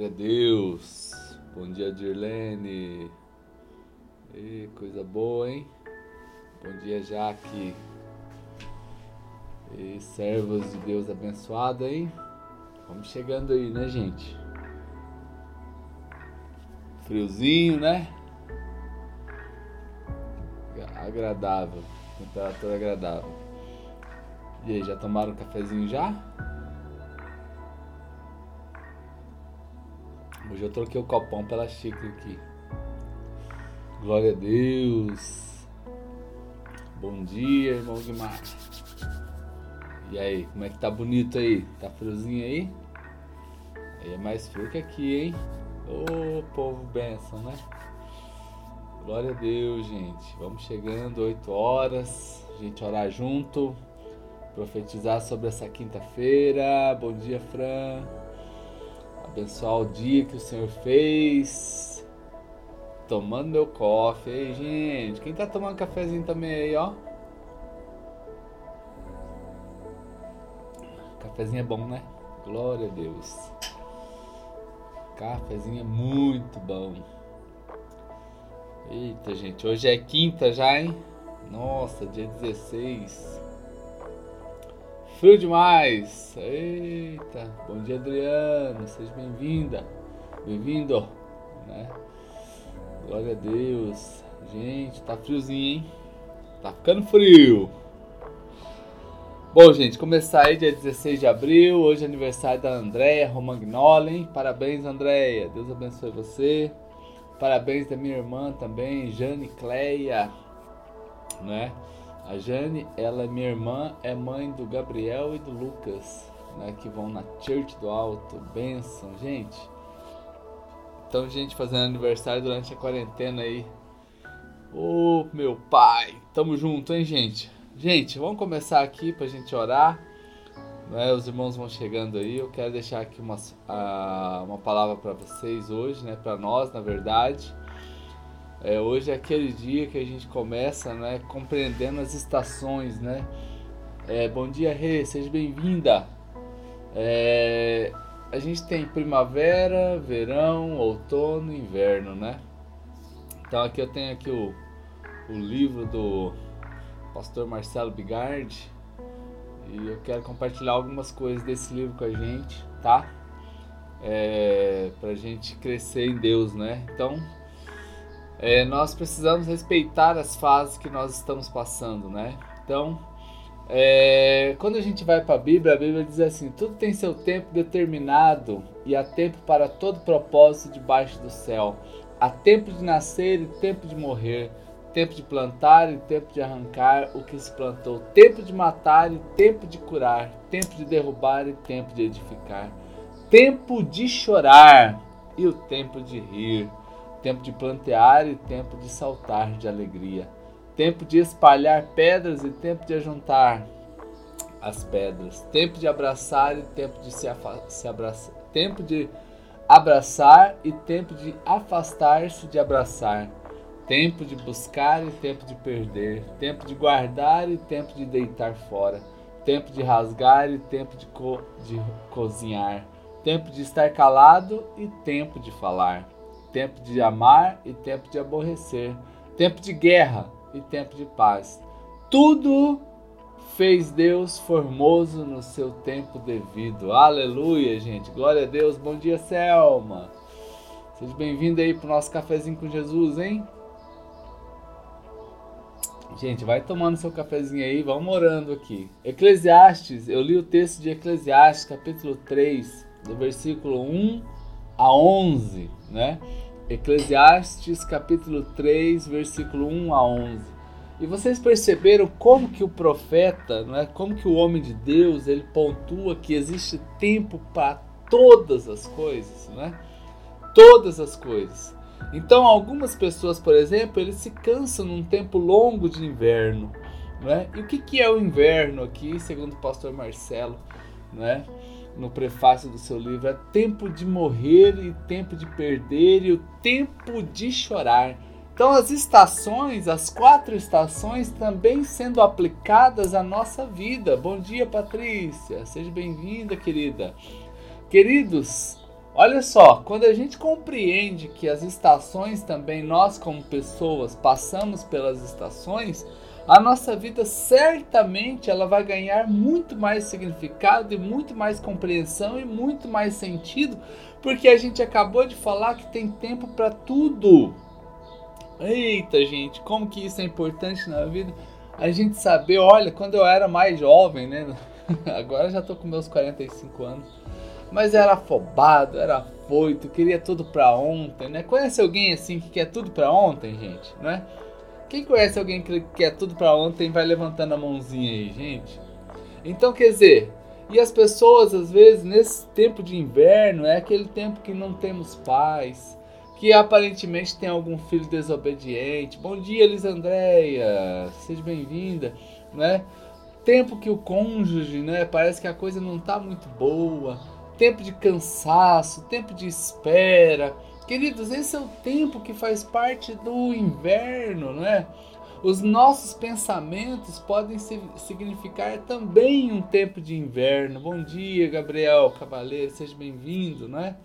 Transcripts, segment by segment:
Glória a Deus. Bom dia, Dirlene. E coisa boa, hein? Bom dia, Jaque. E servos de Deus abençoado, hein? Vamos chegando aí, né, gente? Friozinho, né? Agradável. Temperatura agradável. E aí, já tomaram um cafezinho já? Hoje eu troquei o copão pela xícara aqui. Glória a Deus. Bom dia, irmão Guimar. E aí, como é que tá bonito aí? Tá friozinho aí? Aí é mais frio que aqui, hein? Ô oh, povo benção, né? Glória a Deus, gente. Vamos chegando, 8 horas. A gente orar junto. Profetizar sobre essa quinta-feira. Bom dia, Fran abençoar o dia que o Senhor fez. Tomando meu. Ei, gente, quem tá tomando cafezinho também aí, ó? Cafezinho é bom, né? Glória a Deus. Cafezinho é muito bom. Eita, gente, hoje é quinta já, hein? Nossa, dia 16. Frio demais! Eita! Bom dia, Adriano! Seja bem-vinda! Bem-vindo! Né? Glória a Deus! Gente, tá friozinho, hein? Tá ficando frio! Bom, gente, começar aí dia 16 de abril. Hoje é aniversário da Andréia Romagnolen. Parabéns, Andréia! Deus abençoe você. Parabéns da minha irmã também, Jane Cleia, né? A Jane, ela é minha irmã, é mãe do Gabriel e do Lucas, né, que vão na Church do Alto. Benção, gente. Então, gente, fazendo aniversário durante a quarentena aí. Ô, oh, meu pai, tamo junto, hein, gente? Gente, vamos começar aqui pra gente orar. Né? Os irmãos vão chegando aí. Eu quero deixar aqui uma, uma palavra para vocês hoje, né? Para nós, na verdade. É, hoje é aquele dia que a gente começa, né, compreendendo as estações, né? É, bom dia, Rê, seja bem-vinda. É, a gente tem primavera, verão, outono, inverno, né? Então aqui eu tenho aqui o, o livro do pastor Marcelo Bigardi e eu quero compartilhar algumas coisas desse livro com a gente, tá? É, pra gente crescer em Deus, né? Então é, nós precisamos respeitar as fases que nós estamos passando, né? Então, é, quando a gente vai para a Bíblia, a Bíblia diz assim: tudo tem seu tempo determinado e há tempo para todo propósito debaixo do céu. Há tempo de nascer e tempo de morrer, tempo de plantar e tempo de arrancar o que se plantou, tempo de matar e tempo de curar, tempo de derrubar e tempo de edificar, tempo de chorar e o tempo de rir tempo de plantear e tempo de saltar de alegria, tempo de espalhar pedras e tempo de ajuntar as pedras, tempo de abraçar e tempo de se, se abraçar, tempo de abraçar e tempo de afastar-se de abraçar, tempo de buscar e tempo de perder, tempo de guardar e tempo de deitar fora, tempo de rasgar e tempo de, co de cozinhar, tempo de estar calado e tempo de falar tempo de amar e tempo de aborrecer, tempo de guerra e tempo de paz. Tudo fez Deus formoso no seu tempo devido. Aleluia, gente. Glória a Deus. Bom dia, Selma. Seja bem-vindo aí pro nosso cafezinho com Jesus, hein? Gente, vai tomando seu cafezinho aí, vamos orando aqui. Eclesiastes, eu li o texto de Eclesiastes, capítulo 3, do versículo 1 a 11, né? Eclesiastes capítulo 3, versículo 1 a 11. E vocês perceberam como que o profeta, não é? Como que o homem de Deus, ele pontua que existe tempo para todas as coisas, né? Todas as coisas. Então, algumas pessoas, por exemplo, eles se cansam num tempo longo de inverno, né? E o que que é o inverno aqui, segundo o pastor Marcelo, né? No prefácio do seu livro é tempo de morrer e tempo de perder e o tempo de chorar. Então as estações, as quatro estações também sendo aplicadas à nossa vida. Bom dia, Patrícia. Seja bem-vinda, querida. Queridos, Olha só, quando a gente compreende que as estações também, nós como pessoas, passamos pelas estações, a nossa vida certamente ela vai ganhar muito mais significado e muito mais compreensão e muito mais sentido, porque a gente acabou de falar que tem tempo para tudo. Eita, gente, como que isso é importante na vida? A gente saber, olha, quando eu era mais jovem, né? Agora já tô com meus 45 anos. Mas era afobado, era afoito, queria tudo pra ontem, né? Conhece alguém assim que quer tudo pra ontem, gente, né? Quem conhece alguém que quer tudo para ontem vai levantando a mãozinha aí, gente. Então, quer dizer, e as pessoas às vezes nesse tempo de inverno é aquele tempo que não temos paz, que aparentemente tem algum filho desobediente. Bom dia, Lisandreia, seja bem-vinda, né? Tempo que o cônjuge, né, parece que a coisa não tá muito boa. Tempo de cansaço, tempo de espera Queridos, esse é o tempo que faz parte do inverno, não é? Os nossos pensamentos podem significar também um tempo de inverno. Bom dia, Gabriel Cavaleiro, seja bem-vindo, não é?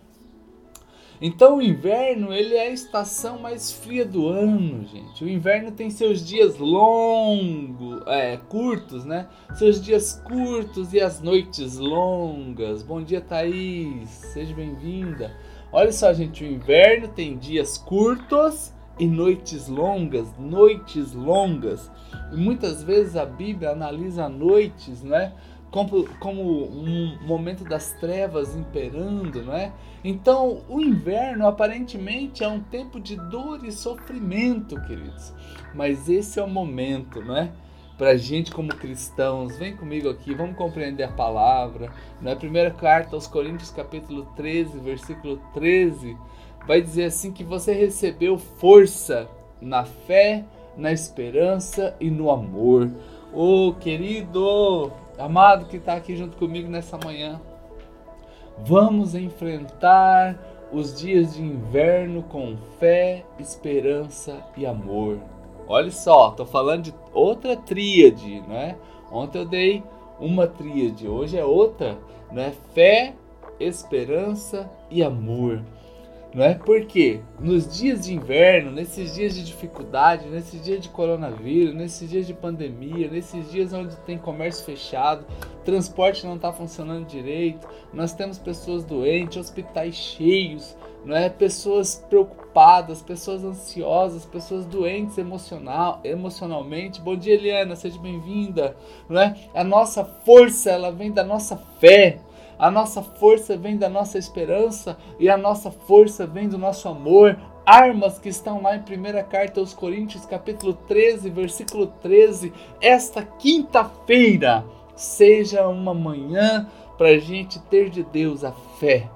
Então o inverno ele é a estação mais fria do ano, gente. O inverno tem seus dias longos, é, curtos, né? Seus dias curtos e as noites longas. Bom dia, Thaís, seja bem-vinda. Olha só, gente, o inverno tem dias curtos e noites longas, noites longas. E muitas vezes a Bíblia analisa noites, né? Como, como um momento das trevas imperando, não é? Então, o inverno aparentemente é um tempo de dor e sofrimento, queridos. Mas esse é o momento, não para gente como cristãos. Vem comigo aqui, vamos compreender a palavra. Na é? primeira carta aos Coríntios, capítulo 13, versículo 13, vai dizer assim que você recebeu força na fé, na esperança e no amor. Ô oh, querido, amado que está aqui junto comigo nessa manhã, vamos enfrentar os dias de inverno com fé, esperança e amor. Olha só, tô falando de outra tríade, né? Ontem eu dei uma tríade, hoje é outra, né? Fé, esperança e amor. Não é? Porque nos dias de inverno, nesses dias de dificuldade, nesses dias de coronavírus, nesses dias de pandemia, nesses dias onde tem comércio fechado, transporte não está funcionando direito, nós temos pessoas doentes, hospitais cheios, não é? Pessoas preocupadas, pessoas ansiosas, pessoas doentes emocional, emocionalmente. Bom dia, Eliana, seja bem-vinda, não é? A nossa força, ela vem da nossa fé. A nossa força vem da nossa esperança e a nossa força vem do nosso amor. Armas que estão lá em 1 carta aos Coríntios, capítulo 13, versículo 13. Esta quinta-feira seja uma manhã para a gente ter de Deus a fé,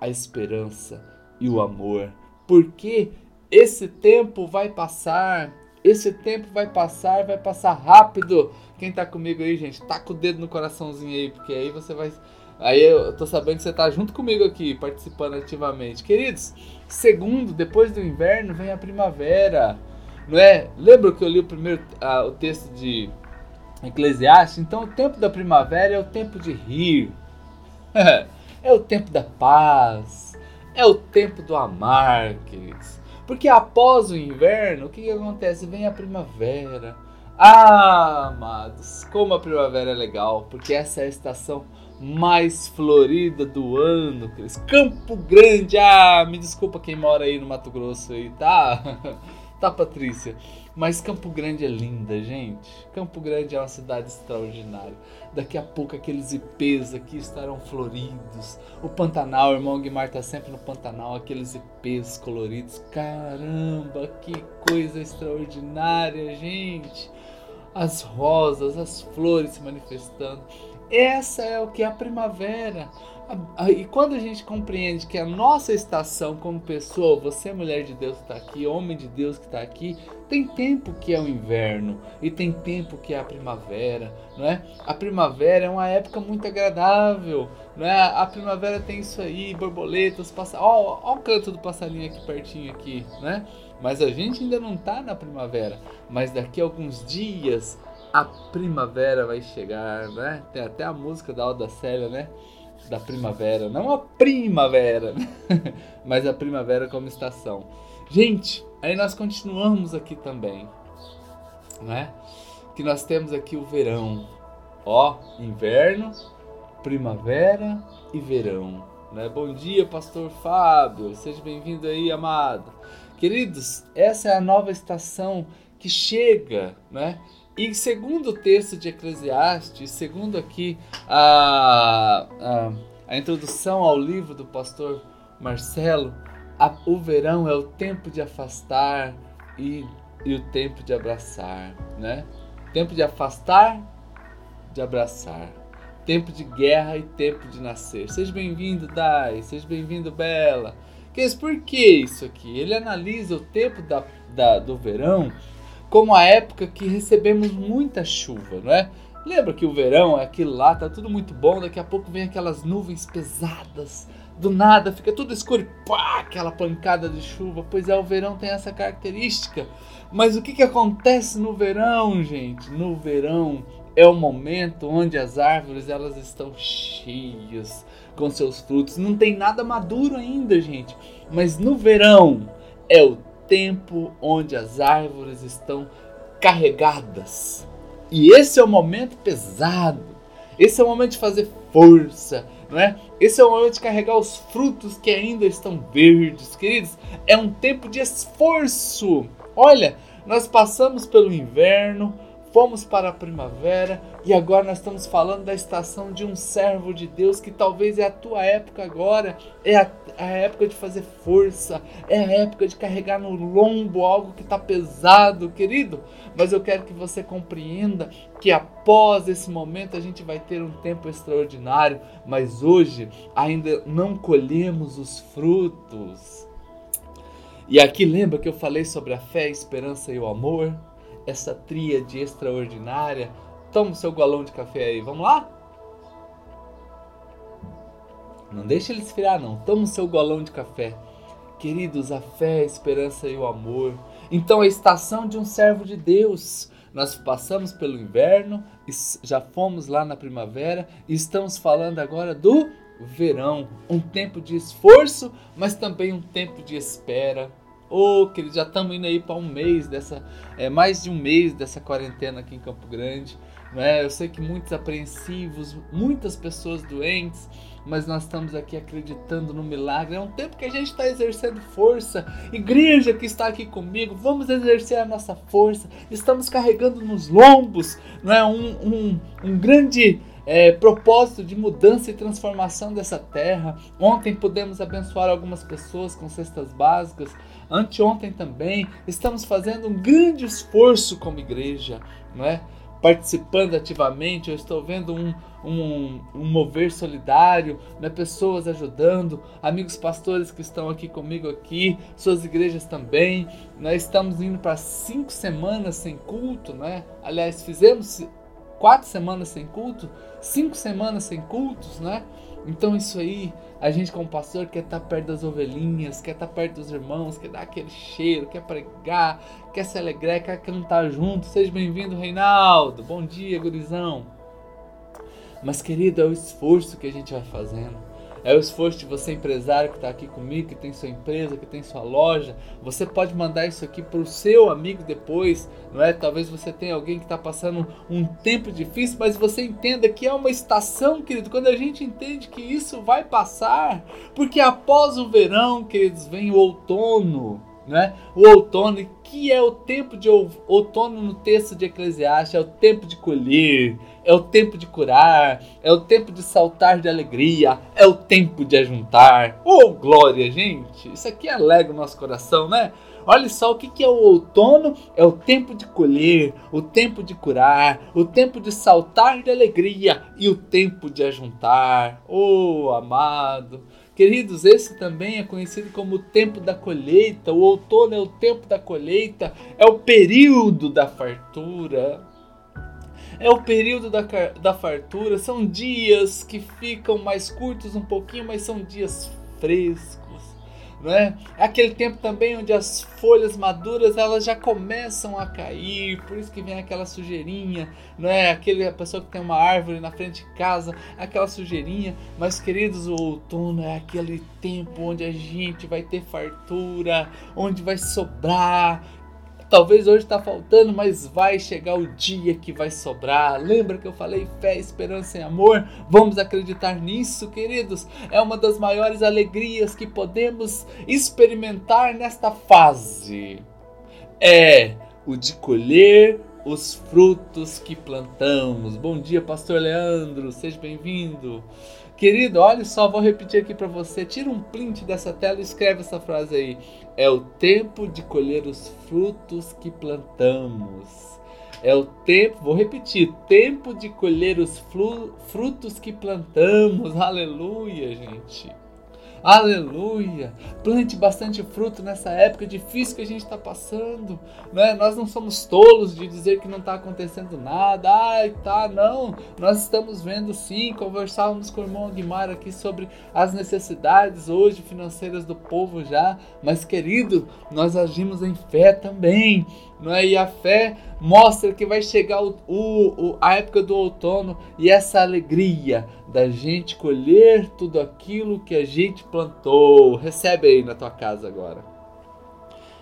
a esperança e o amor. Porque esse tempo vai passar, esse tempo vai passar, vai passar rápido. Quem tá comigo aí, gente, com o dedo no coraçãozinho aí, porque aí você vai. Aí eu tô sabendo que você tá junto comigo aqui, participando ativamente. Queridos, segundo, depois do inverno vem a primavera. Não é? Lembra que eu li o primeiro uh, o texto de Eclesiastes? Então o tempo da primavera é o tempo de rir. é o tempo da paz é o tempo do amar, queridos. Porque após o inverno, o que, que acontece? Vem a primavera. Ah, amados, como a primavera é legal, porque essa é a estação mais florida do ano, queridos. Campo Grande, ah, me desculpa quem mora aí no Mato Grosso aí, tá? tá, Patrícia? Mas Campo Grande é linda, gente. Campo Grande é uma cidade extraordinária. Daqui a pouco aqueles IPs aqui estarão floridos. O Pantanal, o irmão Guimar tá sempre no Pantanal, aqueles IPs coloridos. Caramba, que coisa extraordinária, gente. As rosas, as flores se manifestando. Essa é o que é a primavera. E quando a gente compreende que a nossa estação como pessoa, você mulher de Deus que está aqui, homem de Deus que está aqui, tem tempo que é o inverno e tem tempo que é a primavera, não é? A primavera é uma época muito agradável, não é? A primavera tem isso aí, borboletas, passa, ó, ó o canto do passarinho aqui pertinho aqui, né? Mas a gente ainda não está na primavera, mas daqui a alguns dias a primavera vai chegar, né? Tem até a música da Alda Célia, né? da primavera, não a primavera, mas a primavera como estação. Gente, aí nós continuamos aqui também, né? Que nós temos aqui o verão, ó, inverno, primavera e verão. Né? Bom dia, Pastor Fábio, seja bem-vindo aí, amado. Queridos, essa é a nova estação que chega, né? E segundo o texto de Eclesiastes, segundo aqui a, a, a introdução ao livro do pastor Marcelo, a, o verão é o tempo de afastar e, e o tempo de abraçar, né? Tempo de afastar, de abraçar. Tempo de guerra e tempo de nascer. Seja bem-vindo, Dai. Seja bem-vindo, Bela. Por que isso aqui? Ele analisa o tempo da, da, do verão como a época que recebemos muita chuva, não é? Lembra que o verão é aquilo lá, tá tudo muito bom, daqui a pouco vem aquelas nuvens pesadas, do nada fica tudo escuro e pá, aquela pancada de chuva. Pois é, o verão tem essa característica. Mas o que, que acontece no verão, gente? No verão é o momento onde as árvores elas estão cheias com seus frutos. Não tem nada maduro ainda, gente. Mas no verão é o tempo onde as árvores estão carregadas. E esse é o momento pesado. Esse é o momento de fazer força, não é? Esse é o momento de carregar os frutos que ainda estão verdes, queridos. É um tempo de esforço. Olha, nós passamos pelo inverno, fomos para a primavera e agora nós estamos falando da estação de um servo de Deus que talvez é a tua época agora, é a, a época de fazer força, é a época de carregar no lombo algo que está pesado, querido. Mas eu quero que você compreenda que após esse momento a gente vai ter um tempo extraordinário, mas hoje ainda não colhemos os frutos. E aqui lembra que eu falei sobre a fé, a esperança e o amor? Essa tríade extraordinária. Toma o seu galão de café aí, vamos lá? Não deixe ele esfriar não, toma o seu galão de café. Queridos, a fé, a esperança e o amor. Então a estação de um servo de Deus. Nós passamos pelo inverno, já fomos lá na primavera e estamos falando agora do verão, um tempo de esforço, mas também um tempo de espera, Ô, oh, querido, já estamos indo aí para um mês dessa, é, mais de um mês dessa quarentena aqui em Campo Grande. Né? Eu sei que muitos apreensivos, muitas pessoas doentes, mas nós estamos aqui acreditando no milagre. É um tempo que a gente está exercendo força. Igreja que está aqui comigo, vamos exercer a nossa força. Estamos carregando nos lombos não é? um, um, um grande é, propósito de mudança e transformação dessa terra. Ontem pudemos abençoar algumas pessoas com cestas básicas anteontem também, estamos fazendo um grande esforço como igreja, não é? participando ativamente, eu estou vendo um, um, um mover solidário, né? pessoas ajudando, amigos pastores que estão aqui comigo aqui, suas igrejas também. Nós estamos indo para cinco semanas sem culto, né? Aliás, fizemos quatro semanas sem culto, cinco semanas sem cultos, né? Então isso aí, a gente como pastor quer estar perto das ovelhinhas, quer estar perto dos irmãos, quer dar aquele cheiro, quer pregar, quer se alegrar, quer cantar junto. Seja bem-vindo, Reinaldo. Bom dia, gurizão. Mas querido, é o esforço que a gente vai fazendo é o esforço de você, empresário que está aqui comigo, que tem sua empresa, que tem sua loja. Você pode mandar isso aqui para o seu amigo depois, não é? Talvez você tenha alguém que está passando um tempo difícil, mas você entenda que é uma estação, querido. Quando a gente entende que isso vai passar, porque após o verão, queridos, vem o outono né? O outono, que é o tempo de outono no texto de Eclesiastes, é o tempo de colher, é o tempo de curar, é o tempo de saltar de alegria, é o tempo de ajuntar. Oh, glória, gente! Isso aqui alegra o nosso coração, né? Olha só o que é o outono: é o tempo de colher, o tempo de curar, o tempo de saltar de alegria e o tempo de ajuntar. Oh, amado! Queridos, esse também é conhecido como o tempo da colheita. O outono é o tempo da colheita, é o período da fartura. É o período da, da fartura. São dias que ficam mais curtos um pouquinho, mas são dias frescos. Não é? É aquele tempo também onde as folhas maduras elas já começam a cair, por isso que vem aquela sujeirinha, não é? Aquele a pessoa que tem uma árvore na frente de casa, aquela sujeirinha. Mas queridos, o outono é aquele tempo onde a gente vai ter fartura, onde vai sobrar, Talvez hoje está faltando, mas vai chegar o dia que vai sobrar. Lembra que eu falei fé, esperança e amor? Vamos acreditar nisso, queridos. É uma das maiores alegrias que podemos experimentar nesta fase. É o de colher os frutos que plantamos. Bom dia, pastor Leandro. Seja bem-vindo. Querido, olha só, vou repetir aqui para você. Tira um print dessa tela e escreve essa frase aí. É o tempo de colher os frutos que plantamos. É o tempo, vou repetir, tempo de colher os frutos que plantamos. Aleluia, gente. Aleluia! Plante bastante fruto nessa época difícil que a gente está passando. Né? Nós não somos tolos de dizer que não está acontecendo nada. Ai, tá, não. Nós estamos vendo sim. Conversávamos com o irmão Aguimar aqui sobre as necessidades hoje financeiras do povo já. Mas, querido, nós agimos em fé também. Não é? E a fé mostra que vai chegar o, o, a época do outono e essa alegria da gente colher tudo aquilo que a gente plantou. Recebe aí na tua casa agora.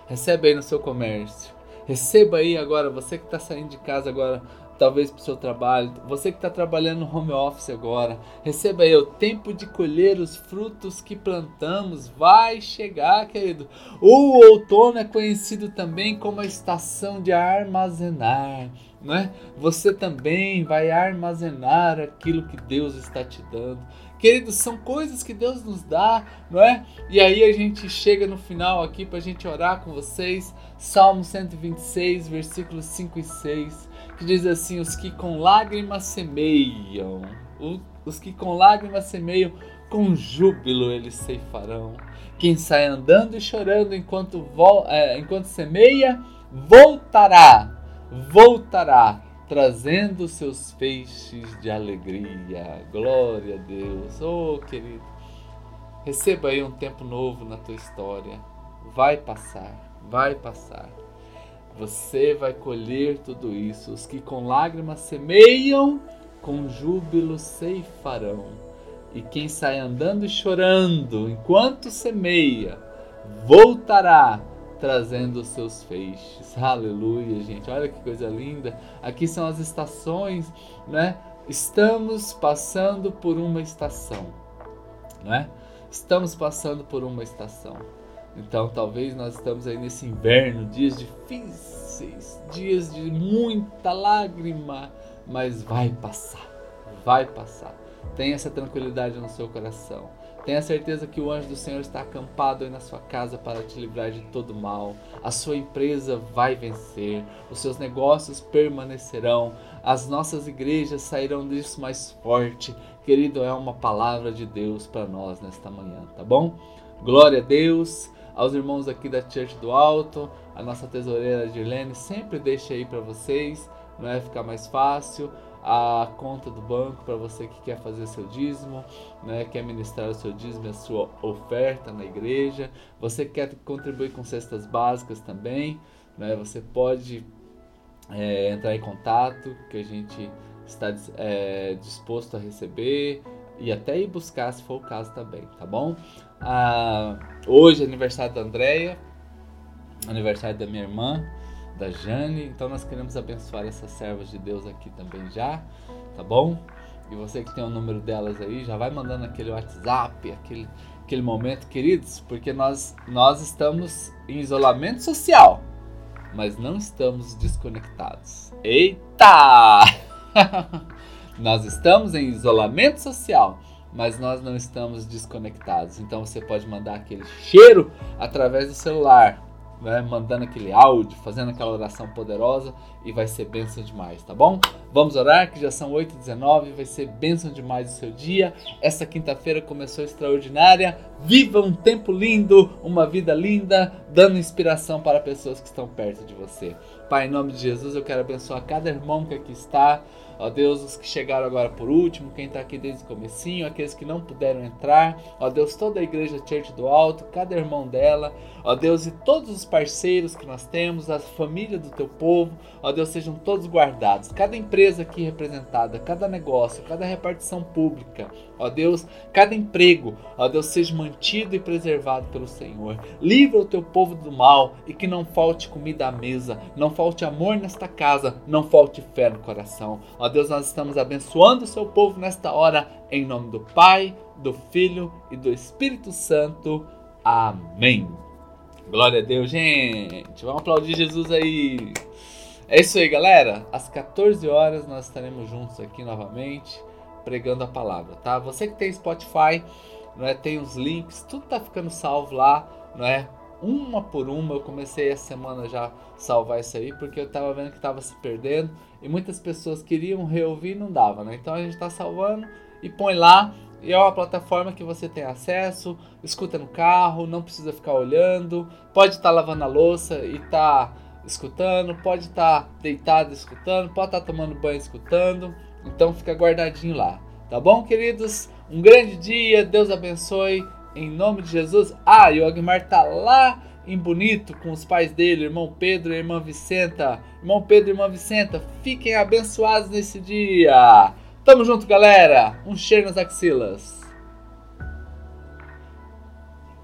Recebe aí no seu comércio. Receba aí agora, você que está saindo de casa agora, talvez para o seu trabalho, você que está trabalhando no home office agora, receba aí o tempo de colher os frutos que plantamos, vai chegar, querido. O outono é conhecido também como a estação de armazenar. Não é? Você também vai armazenar aquilo que Deus está te dando. Queridos, são coisas que Deus nos dá, não é? E aí a gente chega no final aqui para a gente orar com vocês. Salmo 126, versículos 5 e 6 que diz assim: Os que com lágrimas semeiam, os que com lágrimas semeiam, com júbilo eles ceifarão. Quem sai andando e chorando enquanto, é, enquanto semeia, voltará, voltará, trazendo seus feixes de alegria. Glória a Deus. Oh, querido, receba aí um tempo novo na tua história. Vai passar, vai passar. Você vai colher tudo isso. Os que com lágrimas semeiam, com júbilo ceifarão. E quem sai andando e chorando enquanto semeia, voltará trazendo os seus feixes. Aleluia, gente. Olha que coisa linda. Aqui são as estações, né? Estamos passando por uma estação, não é? Estamos passando por uma estação. Então, talvez nós estamos aí nesse inverno, dias difíceis, dias de muita lágrima, mas vai passar, vai passar. Tenha essa tranquilidade no seu coração. Tenha certeza que o anjo do Senhor está acampado aí na sua casa para te livrar de todo mal. A sua empresa vai vencer, os seus negócios permanecerão, as nossas igrejas sairão disso mais forte. Querido, é uma palavra de Deus para nós nesta manhã, tá bom? Glória a Deus aos irmãos aqui da Church do Alto, a nossa tesoureira Girlene sempre deixa aí para vocês, não é? Ficar mais fácil. A conta do banco para você que quer fazer seu dízimo, né, quer ministrar o seu dízimo a sua oferta na igreja, você quer contribuir com cestas básicas também, né, você pode é, entrar em contato que a gente está é, disposto a receber e até ir buscar se for o caso também, tá bom? Ah, hoje é aniversário da Andrea, aniversário da minha irmã, da Jane, então nós queremos abençoar essas servas de Deus aqui também já, tá bom? E você que tem o número delas aí, já vai mandando aquele WhatsApp, aquele, aquele momento, queridos, porque nós, nós estamos em isolamento social, mas não estamos desconectados. Eita! nós estamos em isolamento social, mas nós não estamos desconectados. Então você pode mandar aquele cheiro através do celular, né? mandando aquele áudio, fazendo aquela oração poderosa e vai ser bênção demais, tá bom? Vamos orar que já são 8h19, vai ser bênção demais o seu dia. Essa quinta-feira começou extraordinária. Viva um tempo lindo, uma vida linda, dando inspiração para pessoas que estão perto de você. Pai, em nome de Jesus, eu quero abençoar cada irmão que aqui está. Ó Deus, os que chegaram agora por último, quem está aqui desde o comecinho, aqueles que não puderam entrar. Ó Deus, toda a igreja Church do Alto, cada irmão dela. Ó Deus, e todos os parceiros que nós temos, a família do teu povo. Ó Deus, sejam todos guardados. Cada empresa aqui representada, cada negócio, cada repartição pública. Ó Deus, cada emprego, ó Deus, seja mantido e preservado pelo Senhor. Livra o teu povo do mal e que não falte comida à mesa, não falte amor nesta casa, não falte fé no coração. Ó Deus, nós estamos abençoando o seu povo nesta hora, em nome do Pai, do Filho e do Espírito Santo. Amém. Glória a Deus, gente. Vamos aplaudir Jesus aí. É isso aí, galera. Às 14 horas nós estaremos juntos aqui novamente, pregando a palavra, tá? Você que tem Spotify, não é? Tem os links, tudo tá ficando salvo lá, não é? Uma por uma, eu comecei essa semana já salvar isso aí, porque eu tava vendo que tava se perdendo e muitas pessoas queriam reouvir e não dava, né? Então a gente está salvando e põe lá. E é uma plataforma que você tem acesso, escuta no carro, não precisa ficar olhando, pode estar tá lavando a louça e tá escutando, pode estar tá deitado escutando, pode estar tá tomando banho escutando. Então fica guardadinho lá, tá bom, queridos? Um grande dia, Deus abençoe, em nome de Jesus. Ah, e o Agmar tá lá em Bonito com os pais dele, irmão Pedro e irmã Vicenta. Irmão Pedro e irmã Vicenta, fiquem abençoados nesse dia. Tamo junto, galera. Um cheiro nas axilas.